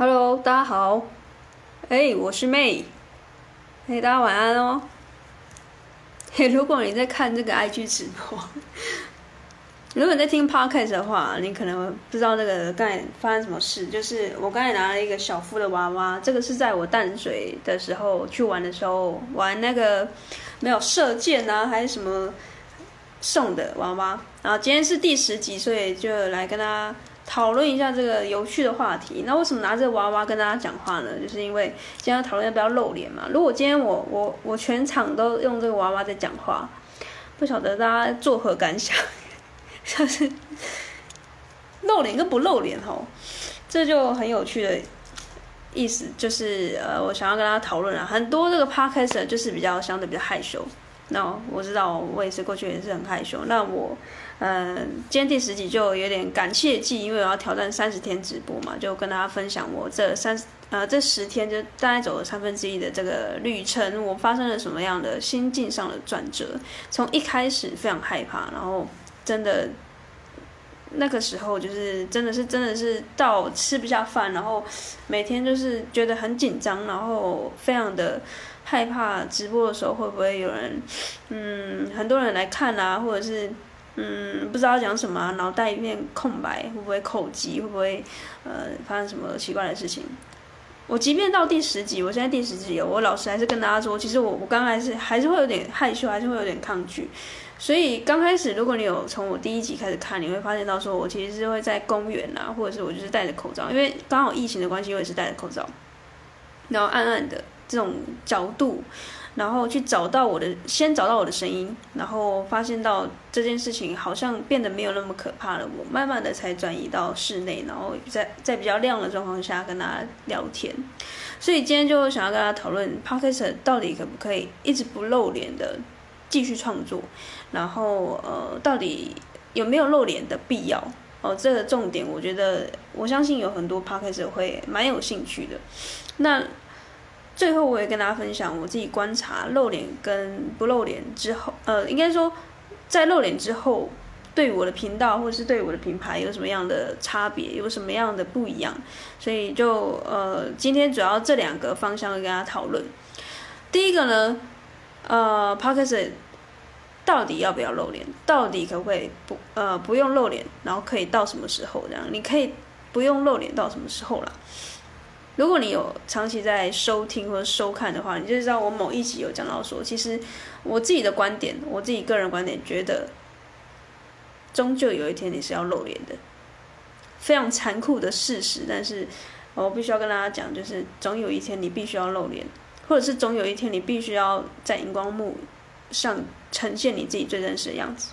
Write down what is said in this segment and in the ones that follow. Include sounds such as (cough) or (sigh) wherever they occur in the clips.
Hello，大家好。哎、我是 May。嘿、大家晚安哦。嘿、(laughs) 如果你在看这个 IG 直播，(laughs) 如果你在听 Podcast 的话，你可能不知道那个刚才发生什么事。就是我刚才拿了一个小夫的娃娃，这个是在我淡水的时候去玩的时候玩那个没有射箭啊，还是什么送的娃娃。然后今天是第十集，所以就来跟大家。讨论一下这个有趣的话题。那为什么拿这个娃娃跟大家讲话呢？就是因为今天要讨论要不要露脸嘛。如果今天我我我全场都用这个娃娃在讲话，不晓得大家作何感想？像 (laughs) 是露脸跟不露脸哦，这就很有趣的意思。就是呃，我想要跟大家讨论啊，很多这个 podcast 就是比较相对比较害羞。那我知道我也是过去也是很害羞。那我。嗯，今天第十集就有点感谢祭，因为我要挑战三十天直播嘛，就跟大家分享我这三呃这十天就大概走了三分之一的这个旅程，我发生了什么样的心境上的转折。从一开始非常害怕，然后真的那个时候就是真的是真的是到吃不下饭，然后每天就是觉得很紧张，然后非常的害怕直播的时候会不会有人嗯很多人来看啊，或者是。嗯，不知道讲什么，脑袋一片空白，会不会口急？会不会呃发生什么奇怪的事情？我即便到第十集，我现在第十集，我老实还是跟大家说，其实我我刚开始还是会有点害羞，还是会有点抗拒。所以刚开始，如果你有从我第一集开始看，你会发现到说我其实是会在公园啊，或者是我就是戴着口罩，因为刚好疫情的关系，我也是戴着口罩，然后暗暗的这种角度。然后去找到我的，先找到我的声音，然后发现到这件事情好像变得没有那么可怕了。我慢慢的才转移到室内，然后在在比较亮的状况下跟大家聊天。所以今天就想要跟大家讨论，Podcast 到底可不可以一直不露脸的继续创作？然后呃，到底有没有露脸的必要？哦，这个重点，我觉得我相信有很多 Podcast 会蛮有兴趣的。那。最后，我也跟大家分享我自己观察露脸跟不露脸之后，呃，应该说在露脸之后，对我的频道或者是对我的品牌有什么样的差别，有什么样的不一样。所以就呃，今天主要这两个方向跟大家讨论。第一个呢，呃，Podcast 到底要不要露脸？到底可不可以不呃不用露脸？然后可以到什么时候这样？你可以不用露脸到什么时候啦？如果你有长期在收听或者收看的话，你就知道我某一集有讲到说，其实我自己的观点，我自己个人观点觉得，终究有一天你是要露脸的，非常残酷的事实。但是我必须要跟大家讲，就是总有一天你必须要露脸，或者是总有一天你必须要在荧光幕上呈现你自己最真实的样子。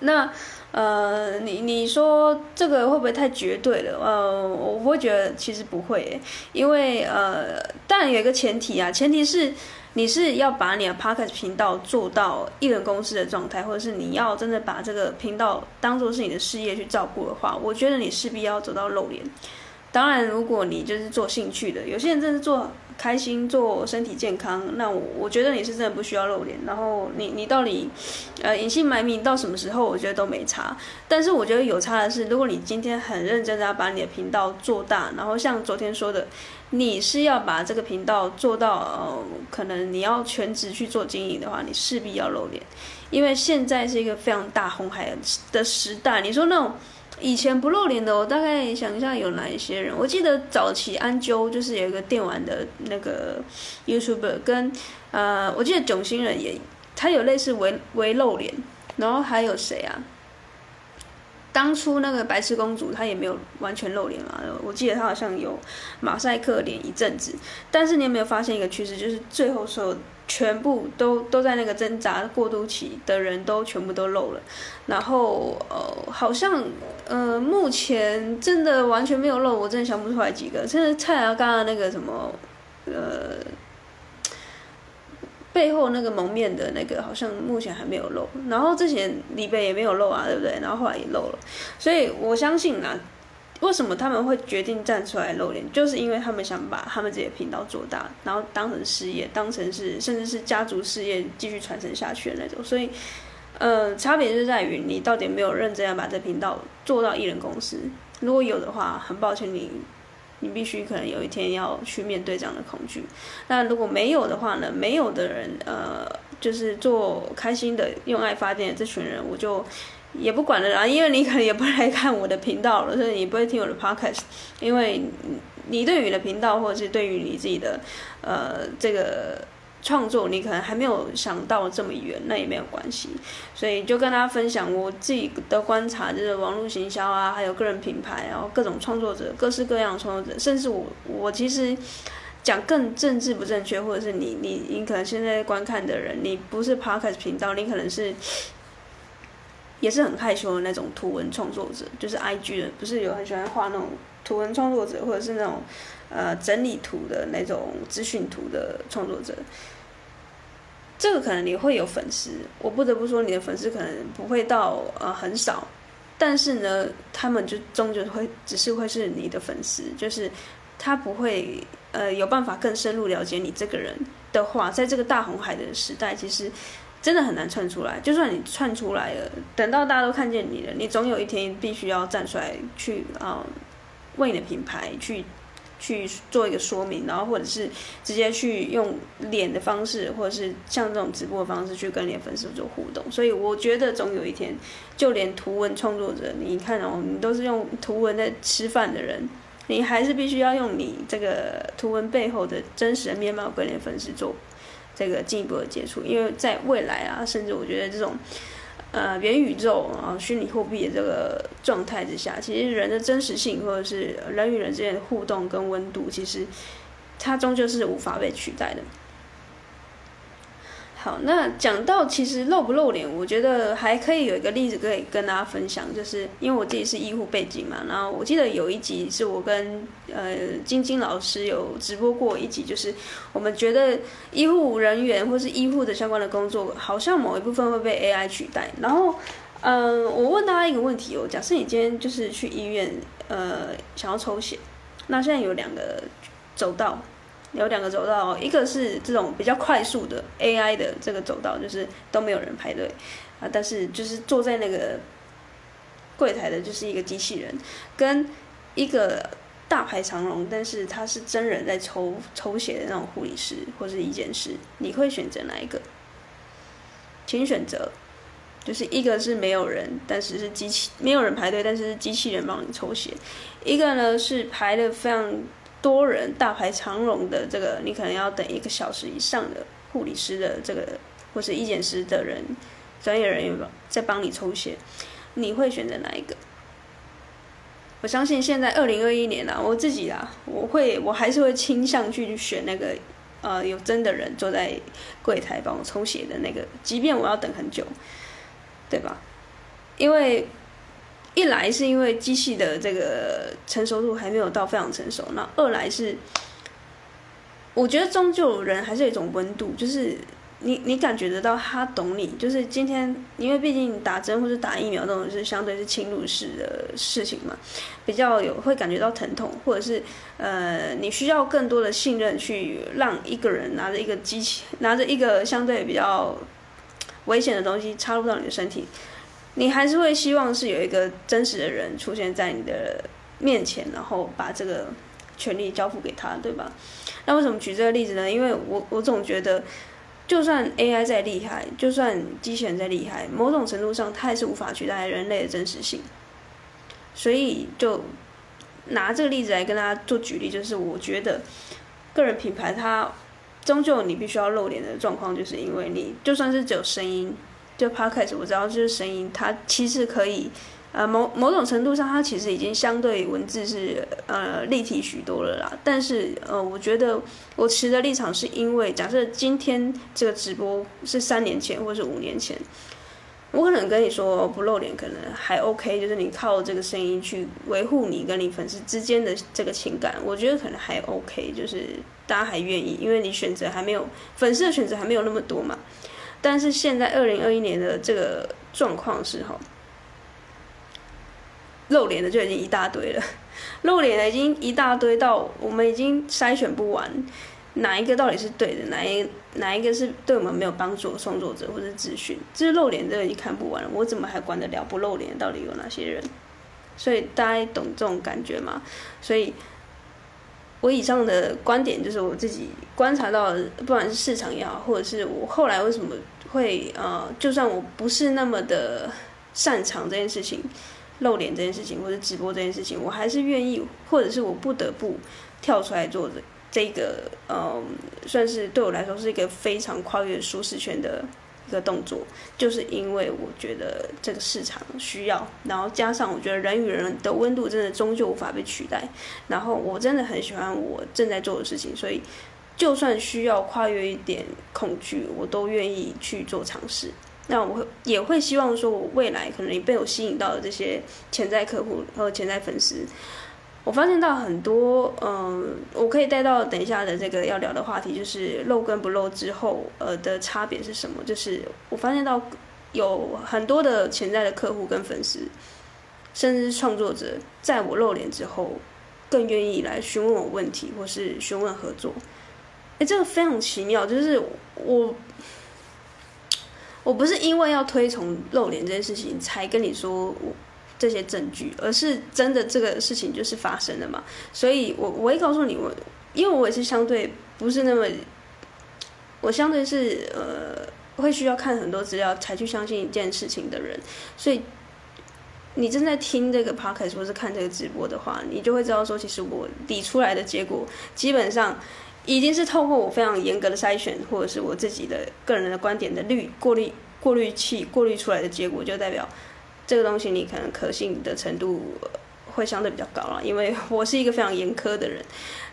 那。呃，你你说这个会不会太绝对了？呃，我会觉得其实不会，因为呃，当然有一个前提啊，前提是你是要把你的 Podcast 频道做到一人公司的状态，或者是你要真的把这个频道当做是你的事业去照顾的话，我觉得你势必要走到露脸。当然，如果你就是做兴趣的，有些人真是做。开心做身体健康，那我我觉得你是真的不需要露脸。然后你你到底，呃，隐姓埋名到什么时候，我觉得都没差。但是我觉得有差的是，如果你今天很认真的要把你的频道做大，然后像昨天说的，你是要把这个频道做到，呃，可能你要全职去做经营的话，你势必要露脸，因为现在是一个非常大红海的时代。你说那种。以前不露脸的，我大概想一下有哪一些人。我记得早期安啾就是有一个电玩的那个 YouTuber，跟呃，我记得囧星人也，他有类似微微露脸。然后还有谁啊？当初那个白痴公主，她也没有完全露脸嘛。我记得她好像有马赛克脸一阵子。但是你有没有发现一个趋势，就是最后所有。全部都都在那个挣扎过渡期的人都全部都露了，然后呃，好像呃，目前真的完全没有露，我真的想不出来几个。真的蔡阿刚刚那个什么呃，背后那个蒙面的那个，好像目前还没有露。然后之前李北也没有露啊，对不对？然后后来也露了，所以我相信啊。为什么他们会决定站出来露脸？就是因为他们想把他们自己的频道做大，然后当成事业，当成是甚至是家族事业继续传承下去的那种。所以，呃，差别就在于你到底没有认真要把这频道做到艺人公司。如果有的话，很抱歉你你必须可能有一天要去面对这样的恐惧。那如果没有的话呢？没有的人，呃，就是做开心的、用爱发电的这群人，我就也不管了啦。因为你可能也不来看我的频道了，所以你不会听我的 podcast，因为你对于你的频道或者是对于你自己的，呃，这个。创作你可能还没有想到这么远，那也没有关系，所以就跟大家分享我自己的观察，就是网络行销啊，还有个人品牌，然后各种创作者，各式各样的创作者，甚至我我其实讲更政治不正确，或者是你你你可能现在观看的人，你不是 Podcast 频道，你可能是也是很害羞的那种图文创作者，就是 IG 的，不是有很喜欢画那种图文创作者，或者是那种。呃，整理图的那种资讯图的创作者，这个可能你会有粉丝。我不得不说，你的粉丝可能不会到呃很少，但是呢，他们就终究会只是会是你的粉丝，就是他不会呃有办法更深入了解你这个人的话，在这个大红海的时代，其实真的很难窜出来。就算你窜出来了，等到大家都看见你了，你总有一天必须要站出来去啊、为你的品牌去。去做一个说明，然后或者是直接去用脸的方式，或者是像这种直播的方式去跟你的粉丝做互动。所以我觉得总有一天，就连图文创作者，你看哦，你都是用图文在吃饭的人，你还是必须要用你这个图文背后的真实的面貌跟你的粉丝做这个进一步的接触，因为在未来啊，甚至我觉得这种。呃，元宇宙啊，虚拟货币的这个状态之下，其实人的真实性或者是人与人之间的互动跟温度，其实它终究是无法被取代的。好，那讲到其实露不露脸，我觉得还可以有一个例子可以跟大家分享，就是因为我自己是医护背景嘛，然后我记得有一集是我跟呃晶晶老师有直播过一集，就是我们觉得医护人员或是医护的相关的工作，好像某一部分会被 AI 取代。然后，嗯、我问大家一个问题哦，假设你今天就是去医院，呃，想要抽血，那现在有两个走道。有两个走道，一个是这种比较快速的 AI 的这个走道，就是都没有人排队啊，但是就是坐在那个柜台的，就是一个机器人，跟一个大排长龙，但是他是真人在抽抽血的那种护理师或是医检师，你会选择哪一个？请选择，就是一个是没有人，但是是机器没有人排队，但是是机器人帮你抽血，一个呢是排的非常。多人大排长龙的这个，你可能要等一个小时以上的护理师的这个，或是医检师的人，专业人员在帮你抽血，你会选择哪一个？我相信现在二零二一年啊，我自己啊，我会我还是会倾向去选那个，呃，有真的人坐在柜台帮我抽血的那个，即便我要等很久，对吧？因为。一来是因为机器的这个成熟度还没有到非常成熟，那二来是，我觉得终究人还是有一种温度，就是你你感觉得到他懂你，就是今天因为毕竟打针或者打疫苗这种是相对是侵入式的事情嘛，比较有会感觉到疼痛，或者是呃你需要更多的信任去让一个人拿着一个机器拿着一个相对比较危险的东西插入到你的身体。你还是会希望是有一个真实的人出现在你的面前，然后把这个权利交付给他，对吧？那为什么举这个例子呢？因为我我总觉得，就算 AI 再厉害，就算机器人再厉害，某种程度上它还是无法取代人类的真实性。所以就拿这个例子来跟大家做举例，就是我觉得个人品牌它终究你必须要露脸的状况，就是因为你就算是只有声音。就 Podcast 我知道，就是声音，它其实可以，呃，某某种程度上，它其实已经相对文字是呃立体许多了啦。但是，呃，我觉得我持的立场是因为，假设今天这个直播是三年前或是五年前，我可能跟你说不露脸可能还 OK，就是你靠这个声音去维护你跟你粉丝之间的这个情感，我觉得可能还 OK，就是大家还愿意，因为你选择还没有粉丝的选择还没有那么多嘛。但是现在二零二一年的这个状况是哈，露脸的就已经一大堆了，(laughs) 露脸的已经一大堆到我们已经筛选不完，哪一个到底是对的，哪一哪一个是对我们没有帮助的创作者或者资讯，这露脸的已经看不完了，我怎么还管得了不露脸到底有哪些人？所以大家懂这种感觉吗？所以我以上的观点就是我自己观察到，不管是市场也好，或者是我后来为什么会呃，就算我不是那么的擅长这件事情，露脸这件事情，或者直播这件事情，我还是愿意，或者是我不得不跳出来做的这个，呃，算是对我来说是一个非常跨越舒适圈的。一个动作，就是因为我觉得这个市场需要，然后加上我觉得人与人的温度真的终究无法被取代，然后我真的很喜欢我正在做的事情，所以就算需要跨越一点恐惧，我都愿意去做尝试。那我会也会希望说，我未来可能也被我吸引到的这些潜在客户和潜在粉丝。我发现到很多，嗯，我可以带到等一下的这个要聊的话题，就是露跟不露之后，呃的差别是什么？就是我发现到有很多的潜在的客户跟粉丝，甚至创作者，在我露脸之后，更愿意来询问我问题，或是询问合作。哎，这个非常奇妙，就是我，我不是因为要推崇露脸这件事情才跟你说我。这些证据，而是真的这个事情就是发生了嘛？所以我我会告诉你，我因为我也是相对不是那么，我相对是呃会需要看很多资料才去相信一件事情的人，所以你正在听这个 podcast 或是看这个直播的话，你就会知道说，其实我理出来的结果基本上已经是透过我非常严格的筛选，或者是我自己的个人的观点的滤过滤过滤器过滤出来的结果，就代表。这个东西你可能可信的程度会相对比较高了，因为我是一个非常严苛的人，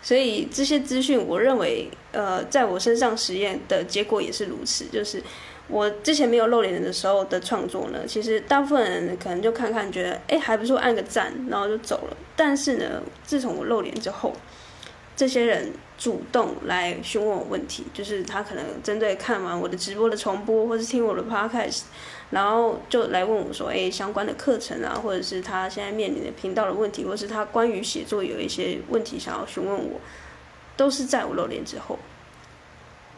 所以这些资讯我认为，呃，在我身上实验的结果也是如此。就是我之前没有露脸的时候的创作呢，其实大部分人可能就看看觉得，哎，还不错，按个赞，然后就走了。但是呢，自从我露脸之后，这些人主动来询问我问题，就是他可能针对看完我的直播的重播，或是听我的 podcast。然后就来问我说：“哎，相关的课程啊，或者是他现在面临的频道的问题，或是他关于写作有一些问题想要询问我，都是在我露脸之后。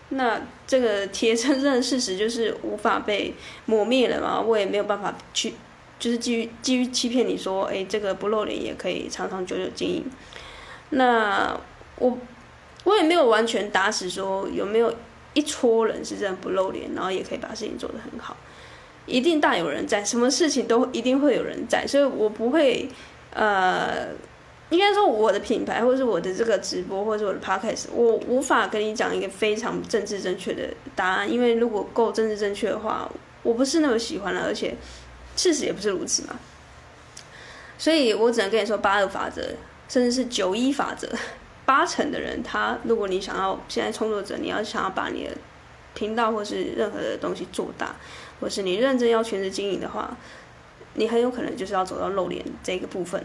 那这个铁铮铮的事实就是无法被磨灭了嘛？我也没有办法去，就是基于基于欺骗你说，哎，这个不露脸也可以长长久久经营。那我我也没有完全打死说有没有一撮人是这样不露脸，然后也可以把事情做得很好。”一定大有人在，什么事情都一定会有人在，所以我不会，呃，应该说我的品牌或者是我的这个直播或者是我的 podcast，我无法跟你讲一个非常政治正确的答案，因为如果够政治正确的话，我不是那么喜欢了，而且事实也不是如此嘛，所以我只能跟你说八二法则，甚至是九一法则，八成的人他，如果你想要现在创作者，你要想要把你的频道或是任何的东西做大。或是你认真要全职经营的话，你很有可能就是要走到露脸这个部分。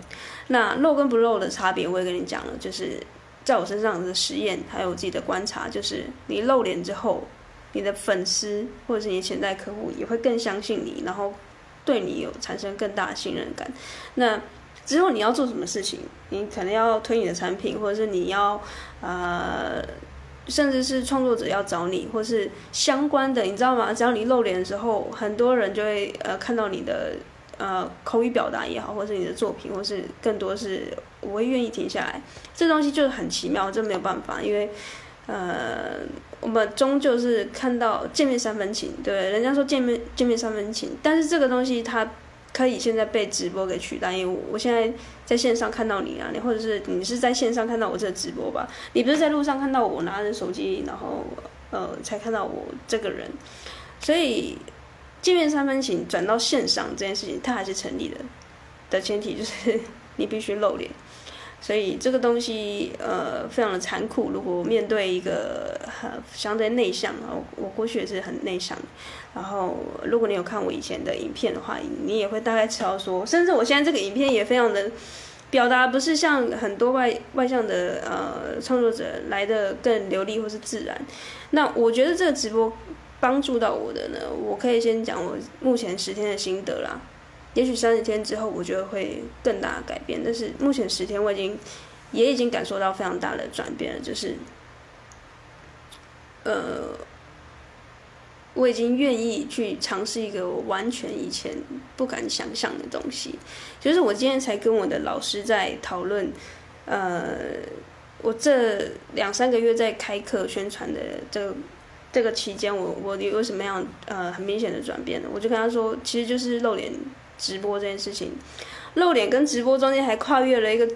那露跟不露的差别，我也跟你讲了，就是在我身上的实验，还有我自己的观察，就是你露脸之后，你的粉丝或者是你潜在客户也会更相信你，然后对你有产生更大的信任感。那之后你要做什么事情，你可能要推你的产品，或者是你要呃。甚至是创作者要找你，或是相关的，你知道吗？只要你露脸的时候，很多人就会呃看到你的呃口语表达也好，或是你的作品，或是更多是我会愿意停下来。这东西就是很奇妙，这没有办法，因为呃我们终究是看到见面三分情，对，人家说见面见面三分情，但是这个东西它。可以现在被直播给取代，因为我我现在在线上看到你啊，你或者是你是在线上看到我这个直播吧？你不是在路上看到我拿着手机，然后呃才看到我这个人，所以见面三分情转到线上这件事情，它还是成立的，的前提就是你必须露脸。所以这个东西呃非常的残酷。如果面对一个很相对内向啊，我过去也是很内向。然后如果你有看我以前的影片的话，你也会大概知道说，甚至我现在这个影片也非常的表达，不是像很多外外向的呃创作者来的更流利或是自然。那我觉得这个直播帮助到我的呢，我可以先讲我目前十天的心得啦。也许三十天之后，我觉得会更大的改变。但是目前十天，我已经也已经感受到非常大的转变了。就是，呃，我已经愿意去尝试一个我完全以前不敢想象的东西。就是我今天才跟我的老师在讨论，呃，我这两三个月在开课宣传的这个这个期间，我我有什么样呃很明显的转变呢？我就跟他说，其实就是露脸直播这件事情，露脸跟直播中间还跨越了一个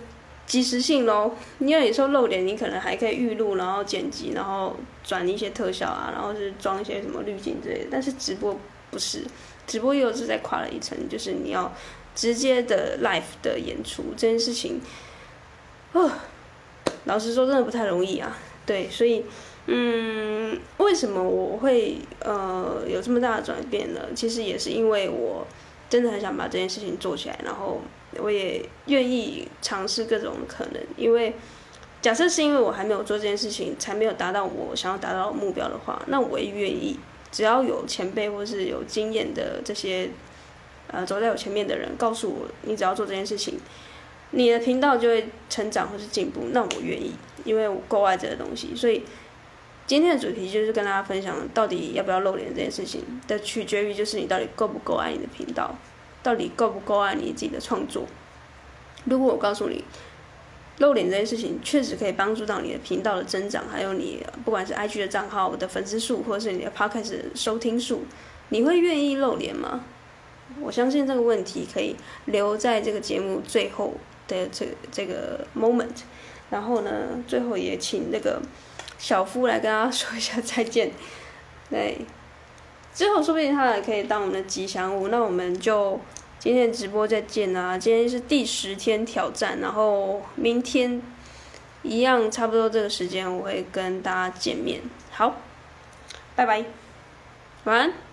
即时性喽。因为有时候露脸，你可能还可以预录，然后剪辑，然后转一些特效啊，然后是装一些什么滤镜之类的。但是直播不是，直播又是再跨了一层，就是你要直接的 live 的演出这件事情，哦。老实说，真的不太容易啊。对，所以，嗯，为什么我会呃有这么大的转变呢？其实也是因为我真的很想把这件事情做起来，然后我也愿意尝试各种可能。因为假设是因为我还没有做这件事情，才没有达到我想要达到目标的话，那我也愿意。只要有前辈或是有经验的这些呃走在我前面的人告诉我，你只要做这件事情。你的频道就会成长或是进步，那我愿意，因为我够爱这个东西。所以今天的主题就是跟大家分享，到底要不要露脸这件事情的取决于，就是你到底够不够爱你的频道，到底够不够爱你自己的创作。如果我告诉你，露脸这件事情确实可以帮助到你的频道的增长，还有你不管是 IG 的账号的粉丝数，或者是你的 Podcast 收听数，你会愿意露脸吗？我相信这个问题可以留在这个节目最后。的这这个 moment，然后呢，最后也请那个小夫来跟大家说一下再见。(laughs) 对，之后说不定他也可以当我们的吉祥物。那我们就今天直播再见啦！今天是第十天挑战，然后明天一样差不多这个时间我会跟大家见面。好，拜拜，晚安。